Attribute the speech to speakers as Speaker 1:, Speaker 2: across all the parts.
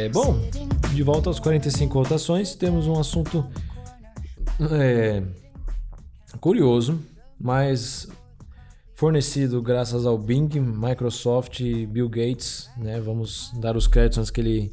Speaker 1: É, bom, de volta aos 45 rotações, temos um assunto é, curioso, mas fornecido graças ao Bing, Microsoft e Bill Gates, né? Vamos dar os créditos antes que ele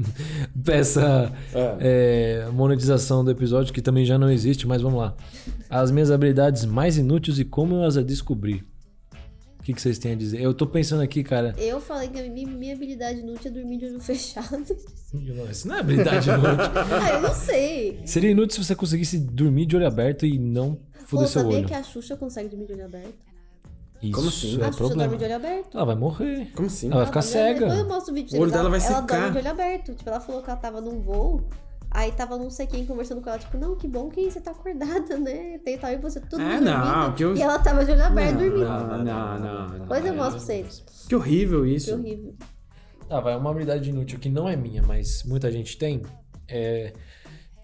Speaker 1: peça é, monetização do episódio, que também já não existe, mas vamos lá. As minhas habilidades mais inúteis e como eu as descobri. O que, que vocês têm a dizer? Eu tô pensando aqui, cara.
Speaker 2: Eu falei que a minha, minha habilidade inútil é dormir de olho fechado.
Speaker 1: Isso não é habilidade inútil.
Speaker 2: ah, eu não sei.
Speaker 1: Seria inútil se você conseguisse dormir de olho aberto e não
Speaker 2: Pô,
Speaker 1: foder seu
Speaker 2: sabia
Speaker 1: olho.
Speaker 2: que a Xuxa consegue dormir de olho aberto?
Speaker 1: Isso
Speaker 3: Como assim?
Speaker 1: é
Speaker 2: a Xuxa
Speaker 1: problema.
Speaker 2: dorme de olho aberto.
Speaker 1: Ela vai morrer.
Speaker 3: Como assim?
Speaker 1: Ela vai ficar cega.
Speaker 2: Depois eu mostro o vídeo
Speaker 3: O olho dela vai
Speaker 2: ela, ela
Speaker 3: secar.
Speaker 2: dorme de olho aberto. Tipo, ela falou que ela tava num voo. Aí tava não sei quem conversando com ela, tipo, não, que bom que você tá acordada, né? Tem tal e você tudo
Speaker 3: É,
Speaker 2: dormindo.
Speaker 3: não, que eu-
Speaker 2: E ela tava de olho aberto
Speaker 3: Não,
Speaker 2: dormindo.
Speaker 3: não, não, não, não.
Speaker 2: Depois eu mostro pra vocês.
Speaker 3: Que horrível
Speaker 2: Que
Speaker 3: isso.
Speaker 2: horrível.
Speaker 1: Ah, vai, uma habilidade inútil que não é minha, mas muita gente tem. É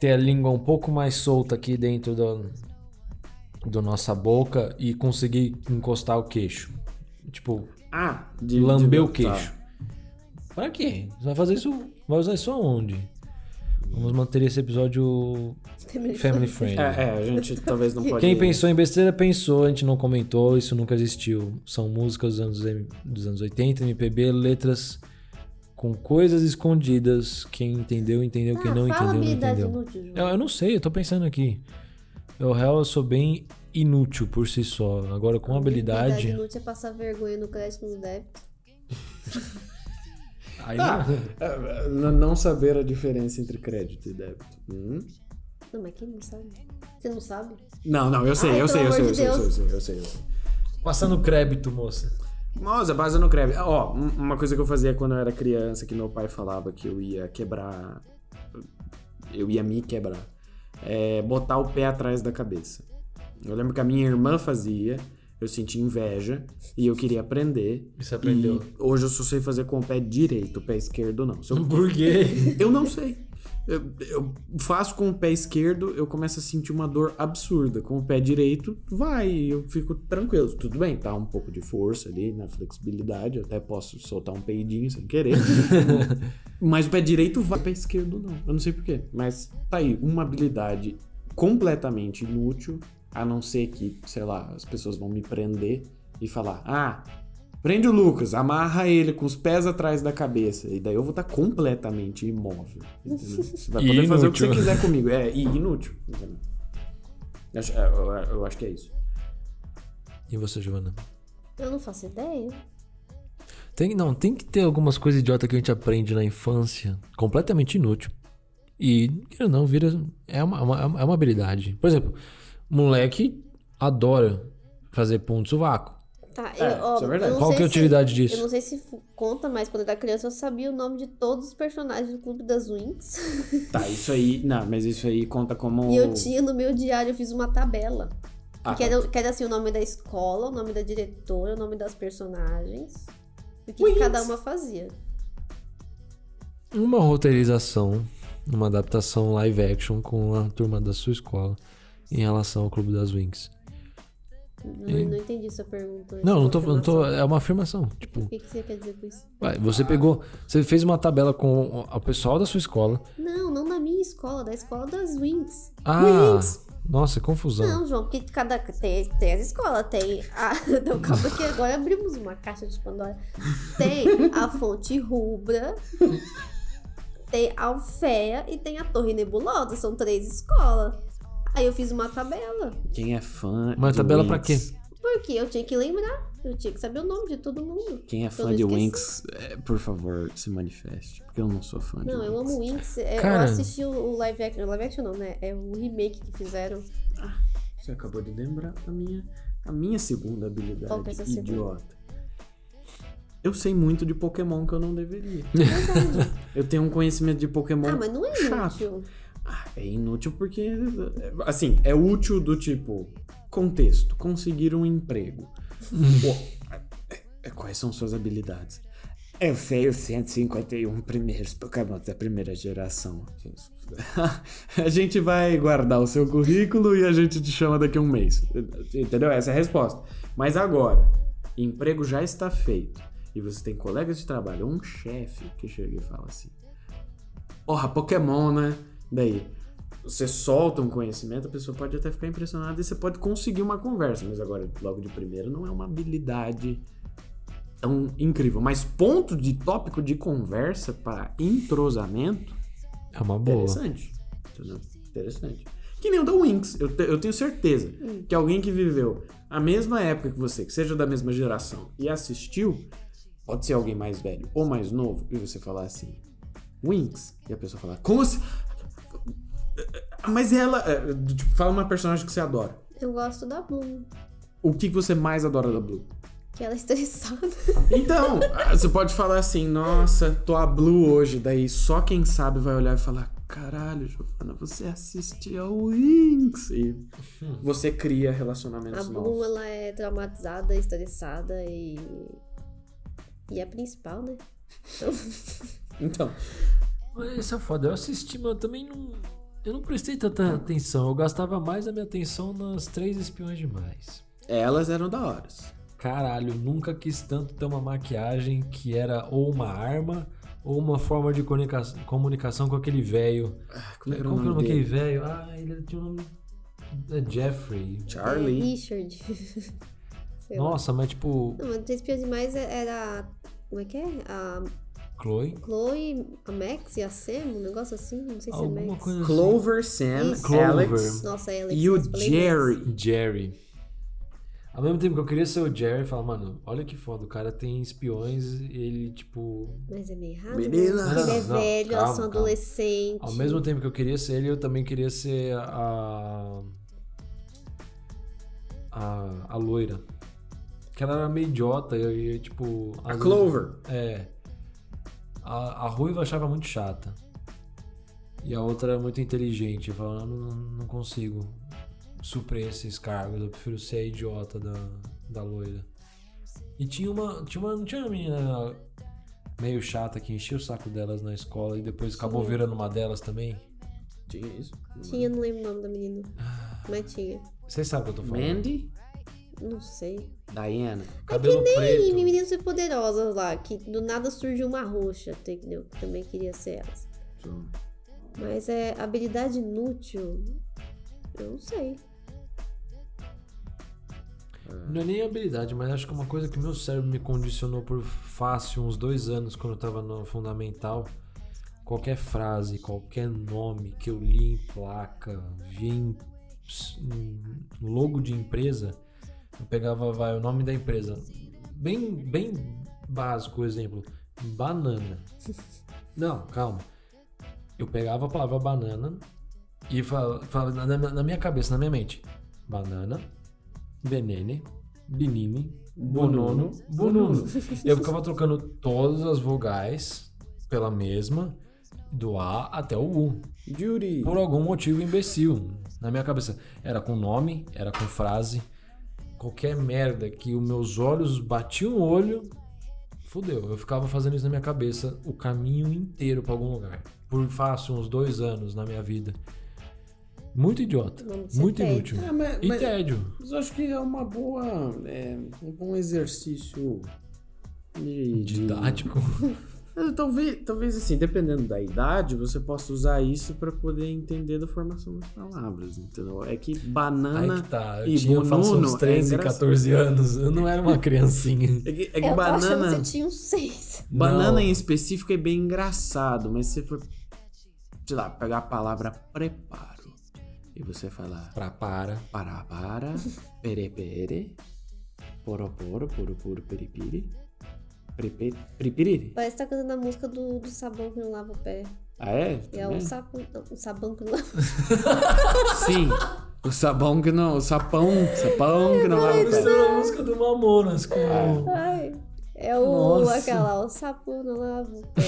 Speaker 1: ter a língua um pouco mais solta aqui dentro do, do nossa boca e conseguir encostar o queixo. Tipo,
Speaker 3: Ah, de
Speaker 1: lamber
Speaker 3: de-
Speaker 1: o queixo. Pra quê? Você vai fazer isso. Vai usar isso aonde? Vamos manter esse episódio family friendly.
Speaker 3: Tá. É, é, a gente talvez não pode.
Speaker 1: Quem pensou em besteira pensou, a gente não comentou, isso nunca existiu. São músicas dos anos, M- dos anos 80, MPB, letras com coisas escondidas. Quem entendeu, entendeu. Quem
Speaker 2: Ah,
Speaker 1: não entendeu, não
Speaker 2: habilidade
Speaker 1: entendeu.
Speaker 2: inútil.
Speaker 1: Eu, eu não sei, eu tô pensando aqui. Eu, real, eu sou bem inútil por si só. Agora, com habilidade.
Speaker 2: inútil é passar vergonha no crédito no débito.
Speaker 1: Aí
Speaker 3: Tá.
Speaker 1: não-
Speaker 3: É, Não não saber a diferença entre crédito e débito. Hum?
Speaker 2: Não, mas quem não sabe? Você não sabe?
Speaker 3: Não, não, eu sei,
Speaker 2: Ai,
Speaker 3: eu sei, eu sei,
Speaker 2: amor
Speaker 3: eu
Speaker 2: de
Speaker 3: sei, eu sei, eu sei, eu sei, eu sei.
Speaker 1: Passando crédito, moça.
Speaker 3: Nossa, base no creme. Ó, um- uma coisa que eu fazia quando eu era criança, que meu pai falava que eu ia quebrar. Eu ia me quebrar. É botar o pé atrás da cabeça. Eu lembro que a minha irmã fazia, eu senti inveja e eu queria aprender.
Speaker 1: E você aprendeu?
Speaker 3: Hoje eu só sei fazer com o pé direito, o pé esquerdo não. Se eu,
Speaker 1: Por quê?
Speaker 3: eu não sei. Eu, eu faço com o pé esquerdo, eu começo a sentir uma dor absurda. Com o pé direito, vai, eu fico tranquilo. Tudo bem, tá um pouco de força ali na flexibilidade, até posso soltar um peidinho sem querer. mas o pé direito vai, o pé esquerdo não. Eu não sei porquê. Mas tá aí, uma habilidade completamente inútil, a não ser que, sei lá, as pessoas vão me prender e falar: ah. Prende o Lucas, amarra ele com os pés atrás da cabeça. E daí eu vou estar completamente imóvel. Entendeu? Você vai poder fazer o que você quiser comigo. É, e inútil. Entendeu? Eu acho, é, eu, eu acho que é isso.
Speaker 1: E você, Giovana?
Speaker 2: Eu não faço ideia.
Speaker 1: Tem, não, tem que ter algumas coisas idiota que a gente aprende na infância, completamente inútil. E, não, vira. É uma, é uma, é uma habilidade. Por exemplo, moleque adora fazer de sovaco.
Speaker 2: Tá,
Speaker 3: É,
Speaker 2: eu, ó,
Speaker 3: isso é verdade.
Speaker 1: Qual que é a
Speaker 2: se-
Speaker 1: utilidade disso?
Speaker 2: Eu não sei se conta, mas quando eu era criança eu sabia o nome de todos os personagens do Clube das Winx.
Speaker 3: Tá, isso aí. Não, mas isso aí conta como.
Speaker 2: E eu tinha no meu diário, eu fiz uma tabela.
Speaker 3: Ah,
Speaker 2: que,
Speaker 3: tá.
Speaker 2: era, que era assim, o nome da escola, o nome da diretora, o nome das personagens. E o que, que cada uma fazia.
Speaker 1: Uma roteirização, uma adaptação live action com a turma da sua escola em relação ao Clube das Wings.
Speaker 2: Não,
Speaker 1: E-
Speaker 2: não entendi sua pergunta.
Speaker 1: Não, não tô, não tô. É uma afirmação. Tipo,
Speaker 2: O que, que você quer dizer com isso?
Speaker 1: você pegou. Você fez uma tabela com o pessoal da sua escola.
Speaker 2: Não, não da minha escola, da escola das Winx.
Speaker 1: Ah! Nossa, que confusão.
Speaker 2: Não, João, porque cada. Tem, tem as escolas, tem a. Não, calma que agora abrimos uma caixa de Pandora. Tem a fonte rubra, tem a Alfeia e tem a Torre Nebulosa. São três escolas. Aí eu fiz uma tabela.
Speaker 3: Quem é fã.
Speaker 1: Uma
Speaker 3: de
Speaker 1: tabela
Speaker 3: Winx,
Speaker 1: pra quê?
Speaker 2: Porque eu tinha que lembrar. Eu tinha que saber o nome de todo mundo.
Speaker 3: Quem é
Speaker 2: Eu
Speaker 3: fã
Speaker 2: não
Speaker 3: de. Winx, é, por favor, se manifeste. Porque eu não sou fã de
Speaker 2: Não, eu amo Winx. É,
Speaker 1: Cara.
Speaker 2: Eu assisti o, o live action. Live action não, né? É o remake que fizeram.
Speaker 3: Você acabou de lembrar a minha, a minha segunda
Speaker 2: Qual que é
Speaker 3: habilidade
Speaker 2: essa segunda?
Speaker 3: idiota. Eu sei muito de Pokémon que eu não deveria.
Speaker 2: Verdade.
Speaker 3: Eu tenho um conhecimento de Pokémon.
Speaker 2: ah, mas não é
Speaker 3: chato.
Speaker 2: inútil.
Speaker 3: É inútil porque. Assim, é útil do tipo. Contexto. Conseguir um emprego. Pô, é- é- quais são suas habilidades? Eu sei os 151 primeiros Pokémon da primeira geração. A gente vai guardar o seu currículo e a gente te chama daqui a um mês. Entendeu? Essa é a resposta. Mas agora, emprego já está feito. E você tem colegas de trabalho, um chefe que chega e fala assim: Porra, Pokémon, né? Daí, você solta um conhecimento, a pessoa pode até ficar impressionada e você pode conseguir uma conversa. Mas agora, logo de primeiro, não é uma habilidade tão incrível. Mas ponto de tópico de conversa para entrosamento,
Speaker 1: É uma boa.
Speaker 3: interessante. Entendeu? Interessante. Que nem o da Winx. Eu, te- eu tenho certeza que alguém que viveu a mesma época que você, que seja da mesma geração, e assistiu, pode ser alguém mais velho ou mais novo, e você falar assim, Winx, e a pessoa falar, como assim? Mas ela. é, Tipo, fala uma personagem que você adora.
Speaker 2: Eu gosto da Bloom,
Speaker 3: O que você mais adora da Blue?
Speaker 2: que ela é estressada.
Speaker 3: Então, você pode falar assim, nossa, tô a Blue hoje. Daí só quem sabe vai olhar e falar, caralho, Giovana, você assiste ao Winx. E você cria
Speaker 2: A
Speaker 3: relacionamentos
Speaker 2: Bloom,
Speaker 3: novos.
Speaker 2: ela é traumatizada, estressada e... E é a principal, né?
Speaker 3: Então,
Speaker 1: Mas Esse é foda. Eu assisti, mas eu também não. Eu não prestei tanta atenção. Eu gastava mais a minha atenção nas três espiões demais.
Speaker 3: elas eram da hora.
Speaker 1: Caralho, nunca quis tanto ter uma maquiagem que era ou uma arma ou uma forma de comunica- comunicação com aquele velho.
Speaker 3: Como é que era
Speaker 1: Como
Speaker 3: o
Speaker 1: é
Speaker 3: nome
Speaker 1: daquele velho? Ah, ele tinha um nome. É Jeffrey.
Speaker 2: É
Speaker 3: Charlie.
Speaker 2: Richard. Sei lá.
Speaker 1: Nossa, mas tipo,
Speaker 2: Não, mas Três Espiãs Demais era... Como é que é? A
Speaker 1: Chloe.
Speaker 2: Chloe, a Max e a Sam, um negócio assim, não sei se é
Speaker 1: Alguma
Speaker 2: Max.
Speaker 1: coisa
Speaker 3: Clover, Sam,
Speaker 2: Isso.
Speaker 1: Clover.
Speaker 3: Alex
Speaker 2: Nossa, ela
Speaker 3: e o
Speaker 2: eu
Speaker 3: Jerry.
Speaker 1: assim. Jerry. Ao mesmo tempo que eu queria ser o Jerry, falar, mano, olha que foda, o cara tem espiões e ele, tipo.
Speaker 2: Max. Mas é meio errado.
Speaker 3: Menina.
Speaker 2: Né? Ele é
Speaker 1: Não,
Speaker 2: velho, elas são adolescentes.
Speaker 1: Ao mesmo tempo que eu queria ser ele, eu também queria ser a. A, a loira. Que ela era meio idiota, eu ia, tipo.
Speaker 3: A
Speaker 1: às
Speaker 3: Clover.
Speaker 1: é. A, a ruiva achava muito chata. E a outra era muito inteligente. Eu falava, não, não, consigo suprir esses cargos, eu prefiro ser a idiota da, da loira. E tinha uma, tinha uma. Não tinha uma menina meio chata que enchia o saco delas na escola e depois acabou virando uma delas também?
Speaker 3: Tinha isso?
Speaker 2: Tinha, não lembro o nome da menina. Mas tinha.
Speaker 1: Vocês sabem o que eu tô falando?
Speaker 3: Mandy?
Speaker 2: Não sei.
Speaker 3: Diana.
Speaker 1: Cabelo
Speaker 2: E
Speaker 1: preto.
Speaker 2: Meninas Superpoderosas lá, que do nada surgiu uma roxa, entendeu? Que também queria ser elas. Mas é habilidade inútil. Eu não sei.
Speaker 1: Não é nem habilidade, mas acho que é uma coisa que meu cérebro me condicionou por fácil uns dois anos quando eu tava no fundamental. Qualquer frase, qualquer nome que eu li em placa, vi em logo de empresa, eu pegava vai, o nome da empresa. Bem, bem básico o exemplo. Banana. Não, calma. Eu pegava a palavra banana e falava, falava na, na minha cabeça, na minha mente. Banana, Benene, Benini, Bonono, Bonuno. Eu ficava trocando todas as vogais pela mesma, do A até o U.
Speaker 3: Judy.
Speaker 1: Por algum motivo imbecil. Na minha cabeça. Era com nome, era com frase. Qualquer merda que os meus olhos batiam o olho, fudeu. Eu ficava fazendo isso na minha cabeça o caminho inteiro pra algum lugar. Por fácil uns dois anos na minha vida. Muito idiota. Muito
Speaker 2: tédio.
Speaker 1: inútil.
Speaker 3: Ah, mas-
Speaker 1: E
Speaker 3: mas-
Speaker 1: tédio.
Speaker 3: Mas eu acho que é uma boa. É, um bom exercício de. de-
Speaker 1: Didático.
Speaker 3: É, Talvez, talvez assim, dependendo da idade, você possa usar isso pra poder entender da formação das palavras, entendeu? É que
Speaker 1: Aí
Speaker 3: banana.
Speaker 1: que tá. Eu
Speaker 3: e
Speaker 1: tinha eu faço
Speaker 3: bonuno
Speaker 1: uns
Speaker 3: é
Speaker 1: 13,
Speaker 3: engraçado.
Speaker 1: 14 anos. Eu não era uma criancinha.
Speaker 3: É que, é que
Speaker 2: eu
Speaker 3: banana.
Speaker 2: que você tinha uns seis.
Speaker 3: Banana
Speaker 1: Não.
Speaker 3: em específico é bem engraçado, mas se você for, sei lá, pegar a palavra preparo e você falar
Speaker 1: Pra para.
Speaker 3: para para, pere pere, poro poro, puro puro peripiri, prepe, peripiri.
Speaker 2: Parece que tá cantando a música do, do sabão que não lava o pé.
Speaker 3: Ah, é?
Speaker 2: É
Speaker 3: Também?
Speaker 2: o, sapo, o sabão que não lava
Speaker 3: Sim. O sabão que não. O sapão. Sapão que não lava o pé.
Speaker 1: Mistura a música do Mamonas com.
Speaker 2: Ai. É o
Speaker 1: Nossa.
Speaker 2: aquela, o sapo não lava o pé,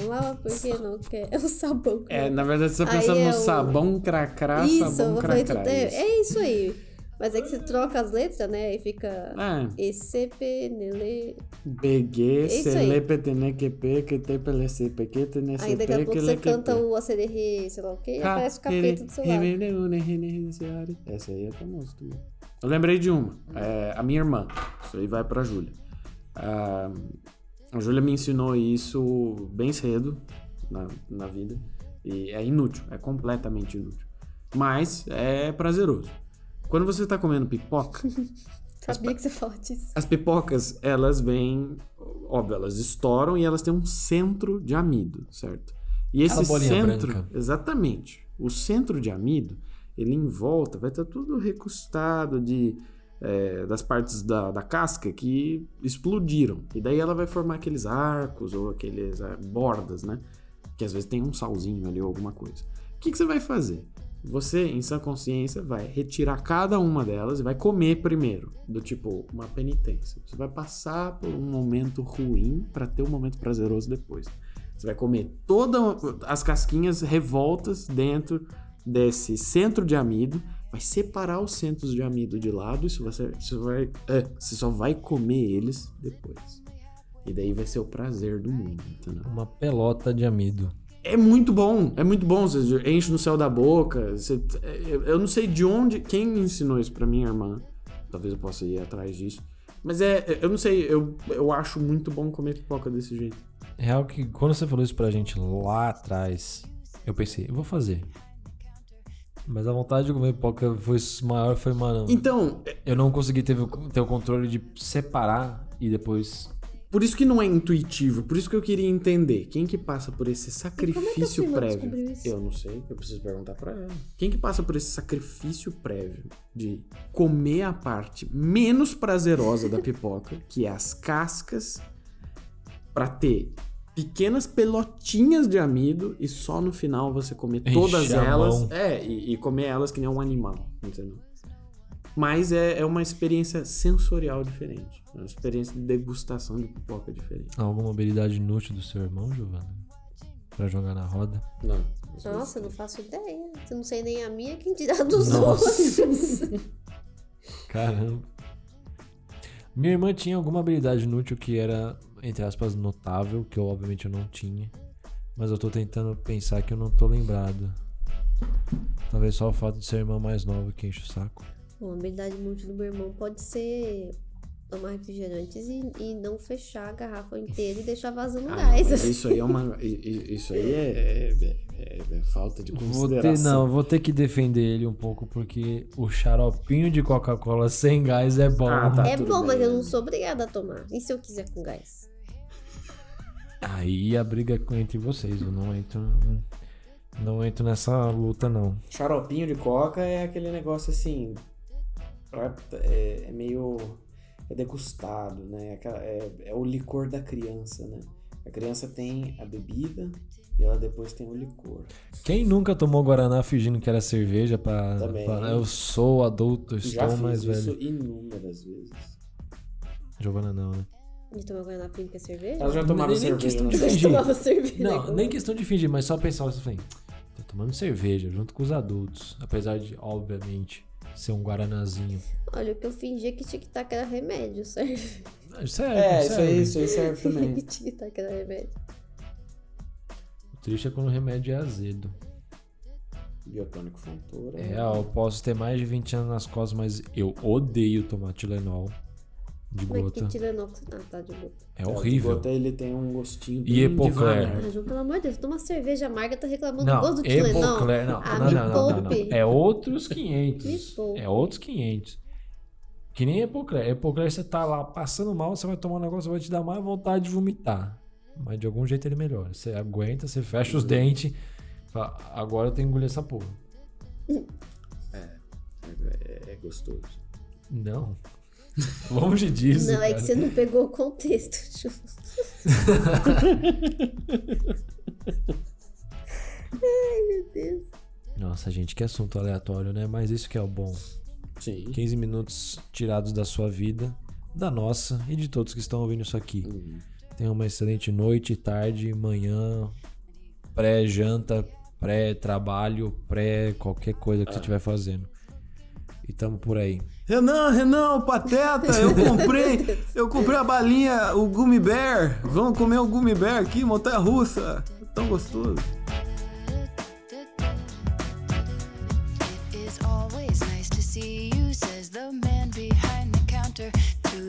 Speaker 2: não lava porque não quer. É o sabão.
Speaker 3: É, na verdade, você tá
Speaker 2: Aí
Speaker 3: pensando
Speaker 2: é
Speaker 3: no
Speaker 2: o-
Speaker 3: sabão cracrá,
Speaker 2: Isso,
Speaker 3: sabão
Speaker 2: eu falei
Speaker 3: cracrá.
Speaker 2: tudo. É,
Speaker 3: isso.
Speaker 2: é isso aí. Mas é que você troca as letras, né? E fica
Speaker 3: É.
Speaker 2: ECP, Nele.
Speaker 3: BG,
Speaker 2: isso aí.
Speaker 3: Celepe, Tenequepe, que te PLCP, que TNCP,
Speaker 2: Aí daqui a pouco você canta o ACDR, sei lá o quê, e aparece o capeta do seu lado.
Speaker 3: Essa aí é famosa também. Eu lembrei de uma. É, a minha irmã. Isso aí vai pra Júlia. Ah, a Júlia me ensinou isso bem cedo na, na vida. E é inútil. É completamente inútil. Mas é prazeroso. Quando você tá comendo pipoca,
Speaker 2: Sabia que você fala disso.
Speaker 3: as pipocas, elas vêm, óbvio, elas estouram e elas têm um centro de amido, certo? E esse centro,
Speaker 1: branca.
Speaker 3: exatamente, o centro de amido, ele em volta vai estar tudo recostado de é, das partes da, da casca que explodiram. E daí ela vai formar aqueles arcos ou aqueles ah, bordas, né? Que às vezes tem um salzinho ali ou alguma coisa. O que, que você vai fazer? Você, em sua consciência, vai retirar cada uma delas e vai comer primeiro. Do tipo, uma penitência. Você vai passar por um momento ruim para ter um momento prazeroso depois. Você vai comer todas as casquinhas revoltas dentro desse centro de amido, vai separar os centros de amido de lado e você, você, vai, é, você só vai comer eles depois. E daí vai ser o prazer do mundo, entendeu?
Speaker 1: Uma pelota de amido.
Speaker 3: É muito bom, é muito bom. Você enche no céu da boca. você- eu- eu não sei de onde. Quem me ensinou isso pra minha irmã? Talvez eu possa ir atrás disso. Mas é. Eu não sei, eu, eu acho muito bom comer pipoca desse jeito.
Speaker 1: Real que quando você falou isso pra gente lá atrás, eu pensei, eu vou fazer. Mas a vontade de comer pipoca foi maior, foi, mano.
Speaker 3: Então,
Speaker 1: Eu não consegui ter, ter o controle de separar e depois.
Speaker 3: Por isso que não é intuitivo. Por isso que eu queria entender. Quem que passa por esse
Speaker 2: sua
Speaker 3: sacrifício
Speaker 2: irmã
Speaker 3: prévio? Eu não sei, eu preciso perguntar pra ela. Quem que passa por esse sacrifício prévio de comer a parte menos prazerosa da pipoca, que é as cascas, pra ter pequenas pelotinhas de amido e só no final você comer todas elas.
Speaker 1: mão.
Speaker 3: É, e, e comer elas que nem um animal, entendeu? Mas é, é uma experiência sensorial diferente. É uma experiência de degustação de pipoca diferente.
Speaker 1: Alguma habilidade inútil do seu irmão, Giovana? Pra jogar na roda?
Speaker 3: Não.
Speaker 2: Nossa, não faço ideia. Eu não sei nem a minha, quem dirá dos
Speaker 1: Nossa.
Speaker 2: outros.
Speaker 1: Caramba. Minha irmã tinha alguma habilidade inútil que era, entre aspas, notável, que eu obviamente eu não tinha. Mas eu tô tentando pensar que eu não tô lembrado. Talvez só o fato de ser irmã mais nova que enche o saco.
Speaker 2: Bom, a habilidade inútil do meu irmão pode ser tomar refrigerantes e, e não fechar a garrafa inteira e deixar vazando
Speaker 3: Ah,
Speaker 2: gás.
Speaker 3: mas isso aí é uma. Isso aí é, é- é- é falta de
Speaker 1: Vou ter,
Speaker 3: consideração.
Speaker 1: não, vou ter que defender ele um pouco, porque o xaropinho de Coca-Cola sem gás é bom.
Speaker 3: Ah, tá.
Speaker 2: é bom, mas
Speaker 3: bem.
Speaker 2: eu não sou obrigada a tomar. E se eu quiser com gás?
Speaker 1: Aí a briga é entre vocês, eu não entro. Não entro nessa luta, não.
Speaker 3: Xaropinho de coca é aquele negócio assim. É, é meio. É degustado, né? É, é o licor da criança, né? A criança tem a bebida e ela depois tem o licor.
Speaker 1: Quem nunca tomou Guaraná fingindo que era cerveja pra- eu sou adulto,
Speaker 3: Já
Speaker 1: estou
Speaker 3: fiz
Speaker 1: mais
Speaker 3: isso
Speaker 1: velho.
Speaker 3: inúmeras vezes.
Speaker 1: Giovana não, né?
Speaker 2: De tomar Guaraná finge que é cerveja?
Speaker 3: Ela já tomava
Speaker 1: Nem- nem
Speaker 3: cerveja.
Speaker 1: questão
Speaker 3: né?
Speaker 1: de fingir.
Speaker 2: cerveja.
Speaker 1: Não, nem questão de fingir, mas só pensar assim, falei, tô tomando cerveja junto com os adultos. Apesar de, obviamente, ser um Guaranazinho.
Speaker 2: Olha, o que eu fingi é que tic-tac era remédio, serve.
Speaker 3: É, isso
Speaker 1: sério.
Speaker 3: aí, isso aí serve também.
Speaker 2: tic-tac era remédio.
Speaker 1: O triste é quando o remédio é azedo.
Speaker 3: Biotônico Fontoura.
Speaker 1: É, eu posso ter mais de 20 anos nas costas, mas eu odeio tomar Tilenol de
Speaker 2: Mas
Speaker 1: gota.
Speaker 2: que Tilenol... Ah, tá de boa.
Speaker 1: É
Speaker 3: É, o de
Speaker 1: horrível.
Speaker 3: Gota, ele tem um gostinho
Speaker 1: E Epocler.
Speaker 2: Ah, João, pelo amor de Deus, toma cerveja amarga, tá reclamando do
Speaker 1: Não,
Speaker 2: gosto do Tilenol.
Speaker 1: Epocler, não,
Speaker 2: Ah,
Speaker 1: não, não, não, não. É outros 500.
Speaker 2: Me poupe.
Speaker 1: É outros 500. Que nem Epocler. Epocler você tá lá passando mal, você vai tomar um negócio, vai te dar mais vontade de vomitar. Mas de algum jeito ele melhora. Você aguenta, você fecha
Speaker 2: Uhum.
Speaker 1: os dentes. Fala, agora eu tenho que engolir essa porra.
Speaker 3: É, é gostoso.
Speaker 1: Não. Longe disso.
Speaker 2: Não, é que
Speaker 1: cara.
Speaker 2: você não pegou o contexto, Ju. Ai, meu Deus.
Speaker 1: Nossa, gente, que assunto aleatório, né? Mas isso que é o bom.
Speaker 3: Sim.
Speaker 1: 15 minutos tirados da sua vida da nossa e de todos que estão ouvindo isso aqui. Tenha uma excelente noite, tarde, manhã, pré-janta, pré-trabalho, pré qualquer coisa que você estiver fazendo. E tamo por aí.
Speaker 3: Renan, Renan, o pateta, eu comprei, eu comprei a balinha, o Gummy Bear. Vamos comer o Gummy Bear aqui, montanha russa. Tão gostoso.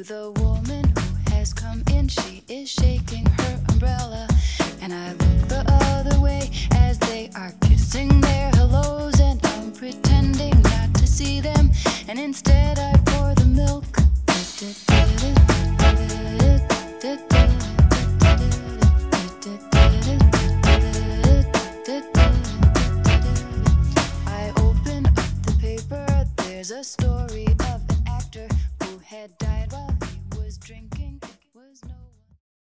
Speaker 4: The woman who has come in. She is shaking